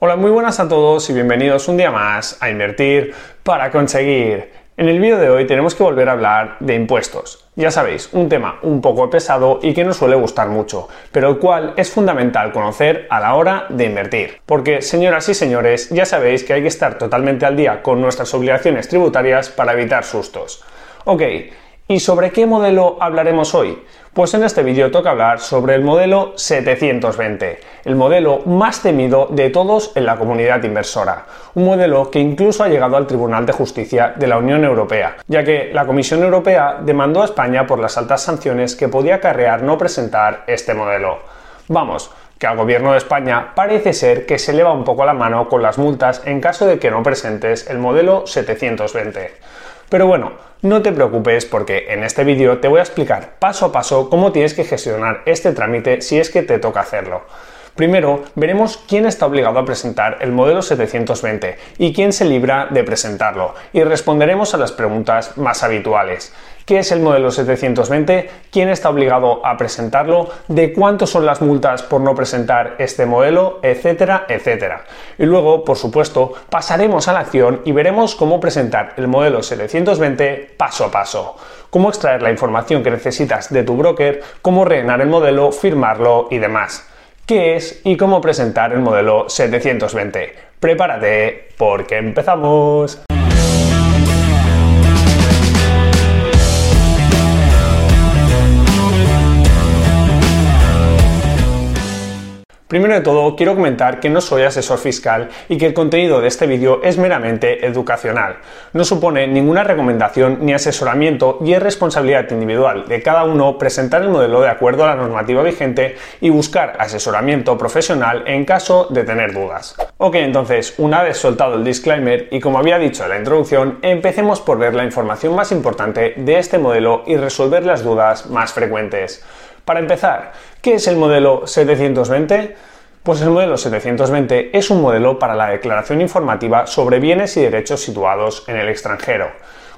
Hola, muy buenas a todos y bienvenidos un día más a Invertir para conseguir. En el vídeo de hoy tenemos que volver a hablar de impuestos. Ya sabéis, un tema un poco pesado y que no suele gustar mucho, pero el cual es fundamental conocer a la hora de invertir. Porque, señoras y señores, ya sabéis que hay que estar totalmente al día con nuestras obligaciones tributarias para evitar sustos. Ok, ¿y sobre qué modelo hablaremos hoy? Pues en este vídeo toca hablar sobre el modelo 720, el modelo más temido de todos en la comunidad inversora, un modelo que incluso ha llegado al Tribunal de Justicia de la Unión Europea, ya que la Comisión Europea demandó a España por las altas sanciones que podía acarrear no presentar este modelo. Vamos, que al gobierno de España parece ser que se eleva un poco la mano con las multas en caso de que no presentes el modelo 720. Pero bueno, no te preocupes porque en este vídeo te voy a explicar paso a paso cómo tienes que gestionar este trámite si es que te toca hacerlo. Primero, veremos quién está obligado a presentar el modelo 720 y quién se libra de presentarlo, y responderemos a las preguntas más habituales. ¿Qué es el modelo 720? ¿Quién está obligado a presentarlo? ¿De cuánto son las multas por no presentar este modelo? Etcétera, etcétera. Y luego, por supuesto, pasaremos a la acción y veremos cómo presentar el modelo 720 paso a paso. Cómo extraer la información que necesitas de tu broker, cómo rellenar el modelo, firmarlo y demás qué es y cómo presentar el modelo 720. Prepárate porque empezamos. Primero de todo, quiero comentar que no soy asesor fiscal y que el contenido de este vídeo es meramente educacional. No supone ninguna recomendación ni asesoramiento y es responsabilidad individual de cada uno presentar el modelo de acuerdo a la normativa vigente y buscar asesoramiento profesional en caso de tener dudas. Ok, entonces, una vez soltado el disclaimer y como había dicho en la introducción, empecemos por ver la información más importante de este modelo y resolver las dudas más frecuentes. Para empezar, ¿qué es el modelo 720? Pues el modelo 720 es un modelo para la declaración informativa sobre bienes y derechos situados en el extranjero,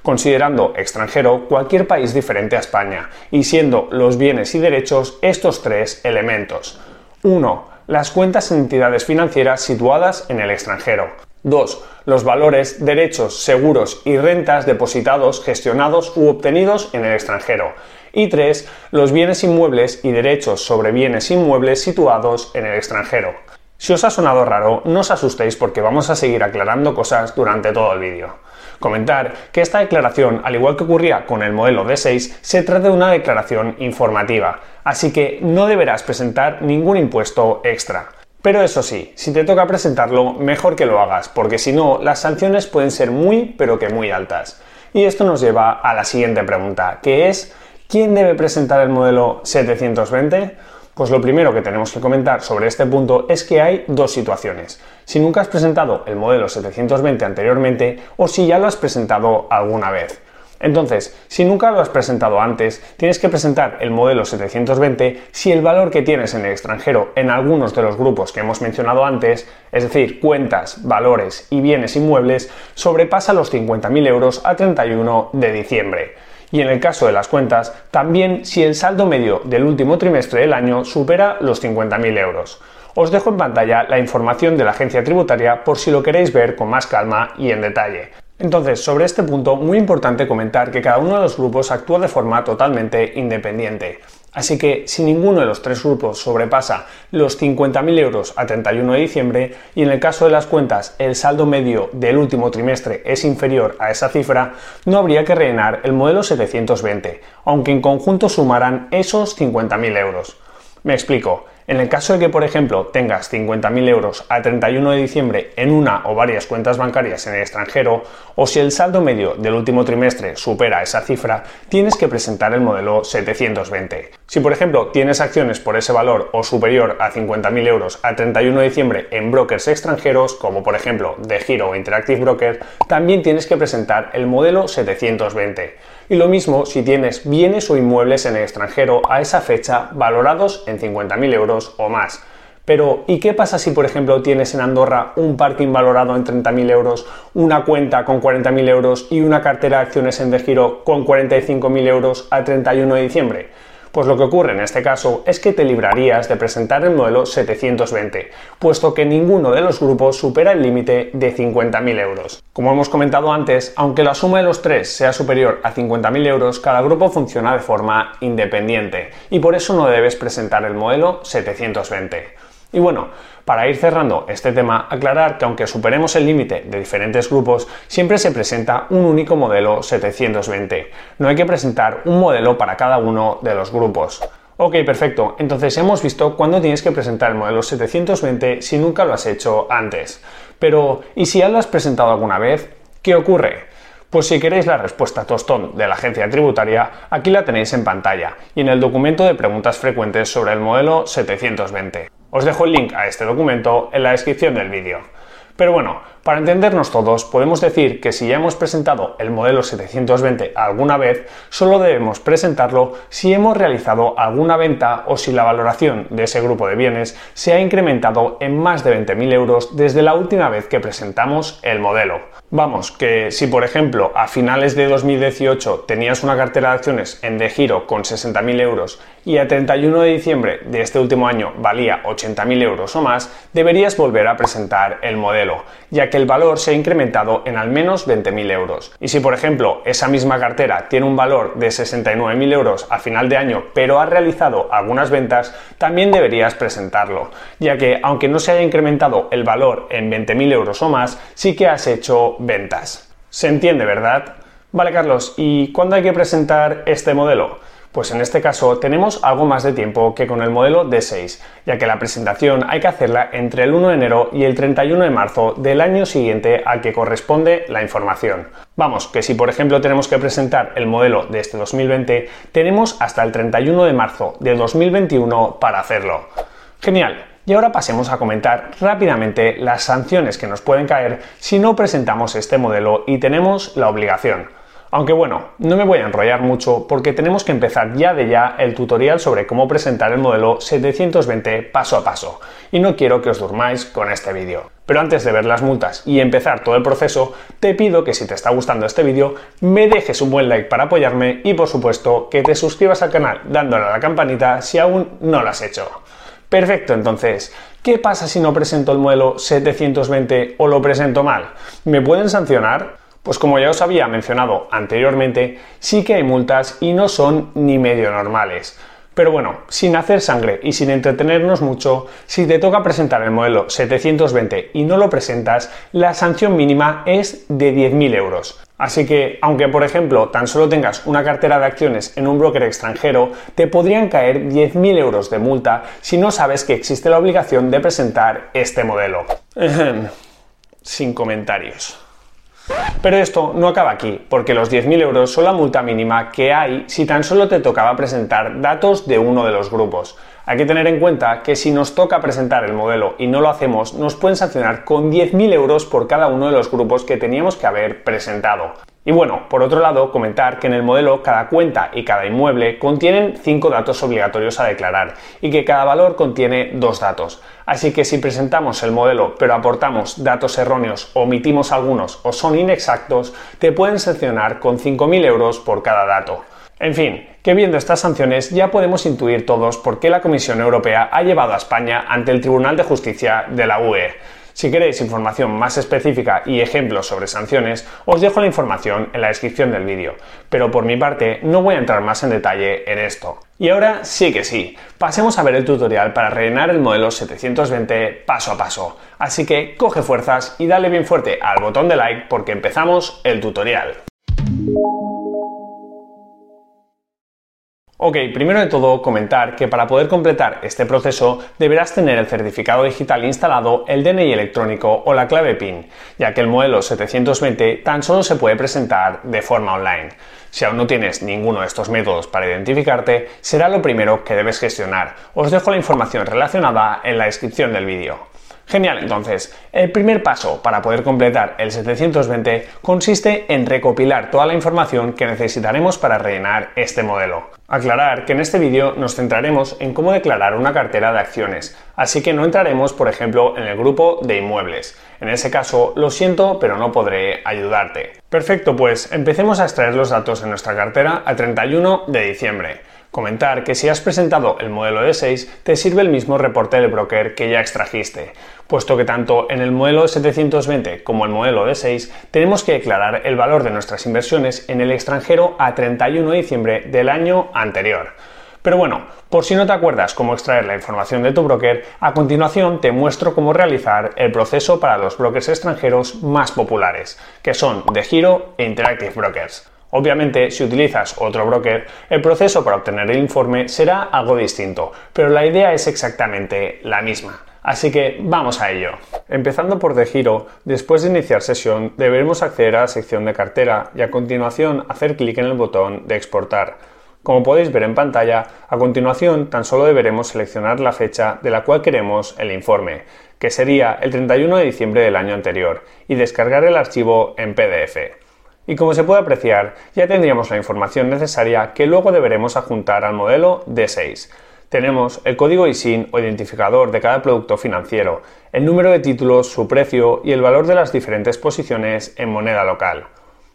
considerando extranjero cualquier país diferente a España y siendo los bienes y derechos estos tres elementos. 1. Las cuentas en entidades financieras situadas en el extranjero. 2. Los valores, derechos, seguros y rentas depositados, gestionados u obtenidos en el extranjero. Y 3. Los bienes inmuebles y derechos sobre bienes inmuebles situados en el extranjero. Si os ha sonado raro, no os asustéis porque vamos a seguir aclarando cosas durante todo el vídeo. Comentar que esta declaración, al igual que ocurría con el modelo D6, se trata de una declaración informativa, así que no deberás presentar ningún impuesto extra. Pero eso sí, si te toca presentarlo, mejor que lo hagas, porque si no, las sanciones pueden ser muy, pero que muy altas. Y esto nos lleva a la siguiente pregunta, que es, ¿quién debe presentar el modelo 720? Pues lo primero que tenemos que comentar sobre este punto es que hay dos situaciones. Si nunca has presentado el modelo 720 anteriormente o si ya lo has presentado alguna vez. Entonces, si nunca lo has presentado antes, tienes que presentar el modelo 720 si el valor que tienes en el extranjero en algunos de los grupos que hemos mencionado antes, es decir, cuentas, valores y bienes inmuebles, sobrepasa los 50.000 euros a 31 de diciembre. Y en el caso de las cuentas, también si el saldo medio del último trimestre del año supera los 50.000 euros. Os dejo en pantalla la información de la agencia tributaria por si lo queréis ver con más calma y en detalle. Entonces, sobre este punto, muy importante comentar que cada uno de los grupos actúa de forma totalmente independiente. Así que si ninguno de los tres grupos sobrepasa los 50.000 euros a 31 de diciembre y en el caso de las cuentas el saldo medio del último trimestre es inferior a esa cifra, no habría que rellenar el modelo 720, aunque en conjunto sumaran esos 50.000 euros. Me explico. En el caso de que, por ejemplo, tengas 50.000 euros a 31 de diciembre en una o varias cuentas bancarias en el extranjero, o si el saldo medio del último trimestre supera esa cifra, tienes que presentar el modelo 720. Si, por ejemplo, tienes acciones por ese valor o superior a 50.000 euros a 31 de diciembre en brokers extranjeros, como por ejemplo de Giro o Interactive Broker, también tienes que presentar el modelo 720. Y lo mismo si tienes bienes o inmuebles en el extranjero a esa fecha valorados en 50.000 euros o más. Pero, ¿y qué pasa si, por ejemplo, tienes en Andorra un parking valorado en 30.000 euros, una cuenta con 40.000 euros y una cartera de acciones en de giro con 45.000 euros a 31 de diciembre? Pues lo que ocurre en este caso es que te librarías de presentar el modelo 720, puesto que ninguno de los grupos supera el límite de 50.000 euros. Como hemos comentado antes, aunque la suma de los tres sea superior a 50.000 euros, cada grupo funciona de forma independiente y por eso no debes presentar el modelo 720. Y bueno, para ir cerrando este tema, aclarar que aunque superemos el límite de diferentes grupos, siempre se presenta un único modelo 720. No hay que presentar un modelo para cada uno de los grupos. Ok, perfecto. Entonces hemos visto cuándo tienes que presentar el modelo 720 si nunca lo has hecho antes. Pero, ¿y si ya lo has presentado alguna vez? ¿Qué ocurre? Pues si queréis la respuesta tostón de la agencia tributaria, aquí la tenéis en pantalla y en el documento de preguntas frecuentes sobre el modelo 720. Os dejo el link a este documento en la descripción del vídeo. Pero bueno, para entendernos todos, podemos decir que si ya hemos presentado el modelo 720 alguna vez, solo debemos presentarlo si hemos realizado alguna venta o si la valoración de ese grupo de bienes se ha incrementado en más de 20.000 euros desde la última vez que presentamos el modelo. Vamos, que si por ejemplo a finales de 2018 tenías una cartera de acciones en de giro con 60.000 euros y a 31 de diciembre de este último año valía 80.000 euros o más, deberías volver a presentar el modelo, ya que el valor se ha incrementado en al menos 20.000 euros. Y si por ejemplo esa misma cartera tiene un valor de 69.000 euros a final de año pero ha realizado algunas ventas, también deberías presentarlo, ya que aunque no se haya incrementado el valor en 20.000 euros o más, sí que has hecho ventas. ¿Se entiende, verdad? Vale, Carlos, ¿y cuándo hay que presentar este modelo? Pues en este caso tenemos algo más de tiempo que con el modelo D6, ya que la presentación hay que hacerla entre el 1 de enero y el 31 de marzo del año siguiente al que corresponde la información. Vamos, que si por ejemplo tenemos que presentar el modelo de este 2020, tenemos hasta el 31 de marzo de 2021 para hacerlo. Genial, y ahora pasemos a comentar rápidamente las sanciones que nos pueden caer si no presentamos este modelo y tenemos la obligación. Aunque bueno, no me voy a enrollar mucho porque tenemos que empezar ya de ya el tutorial sobre cómo presentar el modelo 720 paso a paso y no quiero que os durmáis con este vídeo. Pero antes de ver las multas y empezar todo el proceso, te pido que si te está gustando este vídeo, me dejes un buen like para apoyarme y por supuesto que te suscribas al canal dándole a la campanita si aún no lo has hecho. Perfecto, entonces, ¿qué pasa si no presento el modelo 720 o lo presento mal? ¿Me pueden sancionar? Pues como ya os había mencionado anteriormente, sí que hay multas y no son ni medio normales. Pero bueno, sin hacer sangre y sin entretenernos mucho, si te toca presentar el modelo 720 y no lo presentas, la sanción mínima es de 10.000 euros. Así que, aunque por ejemplo tan solo tengas una cartera de acciones en un broker extranjero, te podrían caer 10.000 euros de multa si no sabes que existe la obligación de presentar este modelo. Sin comentarios. Pero esto no acaba aquí, porque los 10.000 euros son la multa mínima que hay si tan solo te tocaba presentar datos de uno de los grupos. Hay que tener en cuenta que si nos toca presentar el modelo y no lo hacemos, nos pueden sancionar con 10.000 euros por cada uno de los grupos que teníamos que haber presentado. Y bueno, por otro lado, comentar que en el modelo cada cuenta y cada inmueble contienen 5 datos obligatorios a declarar y que cada valor contiene dos datos. Así que si presentamos el modelo pero aportamos datos erróneos, omitimos algunos o son inexactos, te pueden sancionar con 5.000 euros por cada dato. En fin, que viendo estas sanciones ya podemos intuir todos por qué la Comisión Europea ha llevado a España ante el Tribunal de Justicia de la UE. Si queréis información más específica y ejemplos sobre sanciones, os dejo la información en la descripción del vídeo, pero por mi parte no voy a entrar más en detalle en esto. Y ahora sí que sí, pasemos a ver el tutorial para rellenar el modelo 720 paso a paso. Así que coge fuerzas y dale bien fuerte al botón de like porque empezamos el tutorial. Ok, primero de todo comentar que para poder completar este proceso deberás tener el certificado digital instalado, el DNI electrónico o la clave PIN, ya que el modelo 720 tan solo se puede presentar de forma online. Si aún no tienes ninguno de estos métodos para identificarte, será lo primero que debes gestionar. Os dejo la información relacionada en la descripción del vídeo. Genial, entonces, el primer paso para poder completar el 720 consiste en recopilar toda la información que necesitaremos para rellenar este modelo. Aclarar que en este vídeo nos centraremos en cómo declarar una cartera de acciones, así que no entraremos, por ejemplo, en el grupo de inmuebles. En ese caso, lo siento, pero no podré ayudarte. Perfecto, pues empecemos a extraer los datos en nuestra cartera a 31 de diciembre. Comentar que si has presentado el modelo D6 te sirve el mismo reporte del broker que ya extrajiste, puesto que tanto en el modelo 720 como el modelo D6 tenemos que declarar el valor de nuestras inversiones en el extranjero a 31 de diciembre del año anterior. Pero bueno, por si no te acuerdas cómo extraer la información de tu broker, a continuación te muestro cómo realizar el proceso para los brokers extranjeros más populares, que son De Giro e Interactive Brokers. Obviamente, si utilizas otro broker, el proceso para obtener el informe será algo distinto, pero la idea es exactamente la misma. Así que vamos a ello. Empezando por de giro, después de iniciar sesión deberemos acceder a la sección de cartera y a continuación hacer clic en el botón de exportar. Como podéis ver en pantalla, a continuación tan solo deberemos seleccionar la fecha de la cual queremos el informe, que sería el 31 de diciembre del año anterior, y descargar el archivo en PDF. Y como se puede apreciar, ya tendríamos la información necesaria que luego deberemos adjuntar al modelo D6. Tenemos el código ISIN o identificador de cada producto financiero, el número de títulos, su precio y el valor de las diferentes posiciones en moneda local.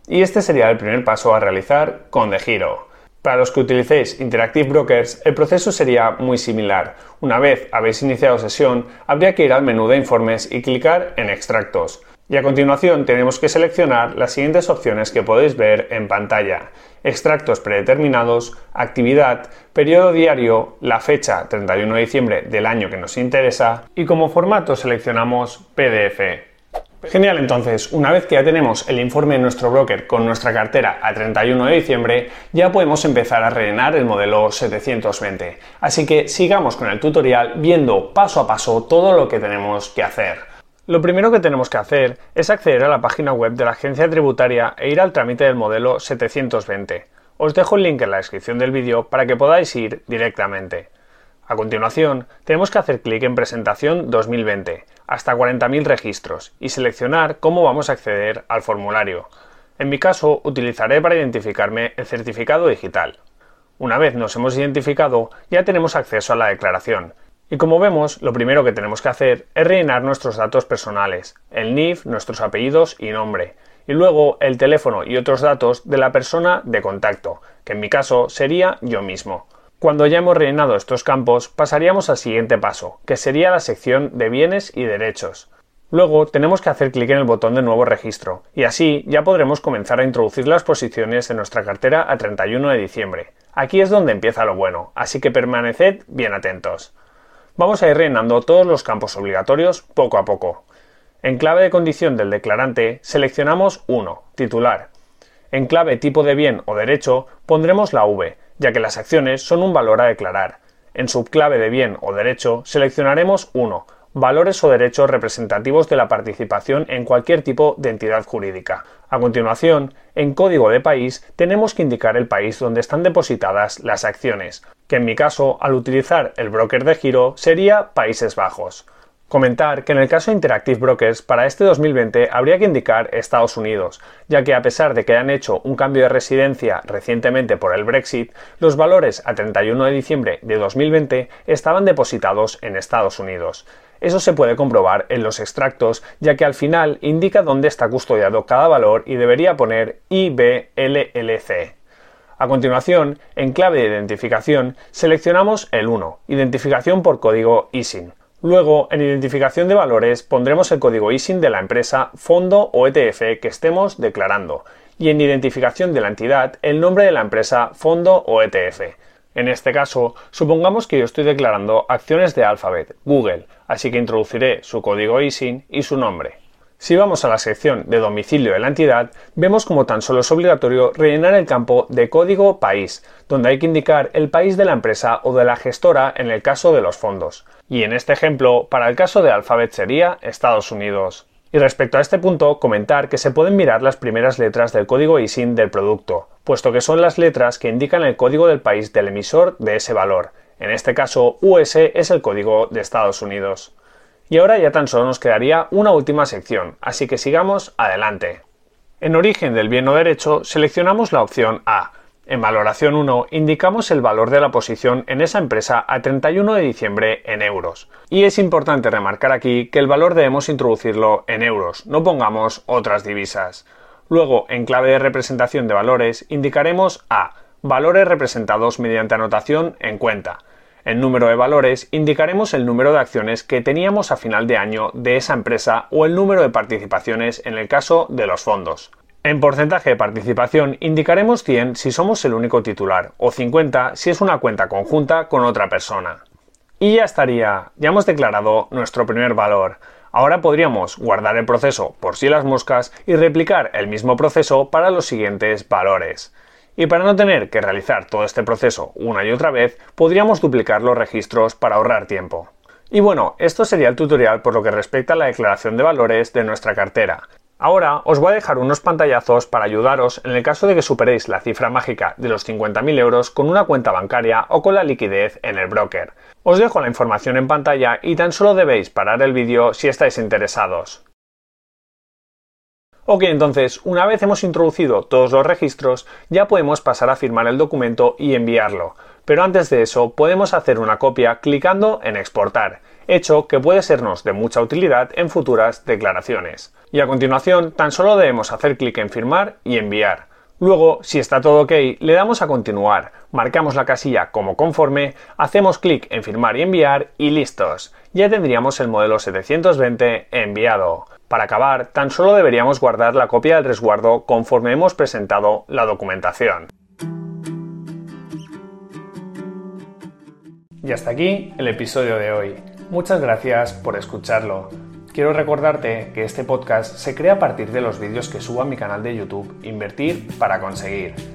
Y este sería el primer paso a realizar con De Giro. Para los que utilicéis Interactive Brokers, el proceso sería muy similar. Una vez habéis iniciado sesión, habría que ir al menú de informes y clicar en extractos. Y a continuación tenemos que seleccionar las siguientes opciones que podéis ver en pantalla. Extractos predeterminados, actividad, periodo diario, la fecha 31 de diciembre del año que nos interesa y como formato seleccionamos PDF. Genial, entonces, una vez que ya tenemos el informe de nuestro broker con nuestra cartera a 31 de diciembre, ya podemos empezar a rellenar el modelo 720. Así que sigamos con el tutorial viendo paso a paso todo lo que tenemos que hacer. Lo primero que tenemos que hacer es acceder a la página web de la agencia tributaria e ir al trámite del modelo 720. Os dejo el link en la descripción del vídeo para que podáis ir directamente. A continuación, tenemos que hacer clic en Presentación 2020 hasta 40.000 registros y seleccionar cómo vamos a acceder al formulario. En mi caso, utilizaré para identificarme el certificado digital. Una vez nos hemos identificado, ya tenemos acceso a la declaración. Y como vemos, lo primero que tenemos que hacer es rellenar nuestros datos personales, el NIF, nuestros apellidos y nombre, y luego el teléfono y otros datos de la persona de contacto, que en mi caso sería yo mismo. Cuando ya hemos rellenado estos campos, pasaríamos al siguiente paso, que sería la sección de bienes y derechos. Luego tenemos que hacer clic en el botón de nuevo registro, y así ya podremos comenzar a introducir las posiciones en nuestra cartera a 31 de diciembre. Aquí es donde empieza lo bueno, así que permaneced bien atentos. Vamos a ir rellenando todos los campos obligatorios poco a poco. En clave de condición del declarante seleccionamos 1, titular. En clave tipo de bien o derecho pondremos la V, ya que las acciones son un valor a declarar. En subclave de bien o derecho seleccionaremos 1. Valores o derechos representativos de la participación en cualquier tipo de entidad jurídica. A continuación, en código de país tenemos que indicar el país donde están depositadas las acciones, que en mi caso, al utilizar el broker de giro, sería Países Bajos. Comentar que en el caso de Interactive Brokers, para este 2020 habría que indicar Estados Unidos, ya que a pesar de que hayan hecho un cambio de residencia recientemente por el Brexit, los valores a 31 de diciembre de 2020 estaban depositados en Estados Unidos. Eso se puede comprobar en los extractos, ya que al final indica dónde está custodiado cada valor y debería poner IBLLC. A continuación, en clave de identificación, seleccionamos el 1, identificación por código ISIN. Luego, en identificación de valores, pondremos el código ISIN de la empresa, fondo o ETF que estemos declarando. Y en identificación de la entidad, el nombre de la empresa, fondo o ETF. En este caso, supongamos que yo estoy declarando acciones de Alphabet, Google, así que introduciré su código ISIN y su nombre. Si vamos a la sección de domicilio de la entidad, vemos como tan solo es obligatorio rellenar el campo de código país, donde hay que indicar el país de la empresa o de la gestora en el caso de los fondos. Y en este ejemplo, para el caso de Alphabet sería Estados Unidos. Y respecto a este punto, comentar que se pueden mirar las primeras letras del código ISIN del producto, puesto que son las letras que indican el código del país del emisor de ese valor. En este caso, US es el código de Estados Unidos. Y ahora ya tan solo nos quedaría una última sección, así que sigamos adelante. En origen del bien o derecho seleccionamos la opción A. En valoración 1 indicamos el valor de la posición en esa empresa a 31 de diciembre en euros. Y es importante remarcar aquí que el valor debemos introducirlo en euros, no pongamos otras divisas. Luego, en clave de representación de valores, indicaremos A valores representados mediante anotación en cuenta. En número de valores indicaremos el número de acciones que teníamos a final de año de esa empresa o el número de participaciones en el caso de los fondos. En porcentaje de participación indicaremos 100 si somos el único titular o 50 si es una cuenta conjunta con otra persona. Y ya estaría, ya hemos declarado nuestro primer valor. Ahora podríamos guardar el proceso por si las moscas y replicar el mismo proceso para los siguientes valores. Y para no tener que realizar todo este proceso una y otra vez, podríamos duplicar los registros para ahorrar tiempo. Y bueno, esto sería el tutorial por lo que respecta a la declaración de valores de nuestra cartera. Ahora os voy a dejar unos pantallazos para ayudaros en el caso de que superéis la cifra mágica de los 50.000 euros con una cuenta bancaria o con la liquidez en el broker. Os dejo la información en pantalla y tan solo debéis parar el vídeo si estáis interesados. Ok, entonces, una vez hemos introducido todos los registros, ya podemos pasar a firmar el documento y enviarlo. Pero antes de eso, podemos hacer una copia clicando en exportar, hecho que puede sernos de mucha utilidad en futuras declaraciones. Y a continuación, tan solo debemos hacer clic en firmar y enviar. Luego, si está todo ok, le damos a continuar, marcamos la casilla como conforme, hacemos clic en firmar y enviar y listos. Ya tendríamos el modelo 720 enviado. Para acabar, tan solo deberíamos guardar la copia del resguardo conforme hemos presentado la documentación. Y hasta aquí el episodio de hoy. Muchas gracias por escucharlo. Quiero recordarte que este podcast se crea a partir de los vídeos que subo a mi canal de YouTube Invertir para conseguir.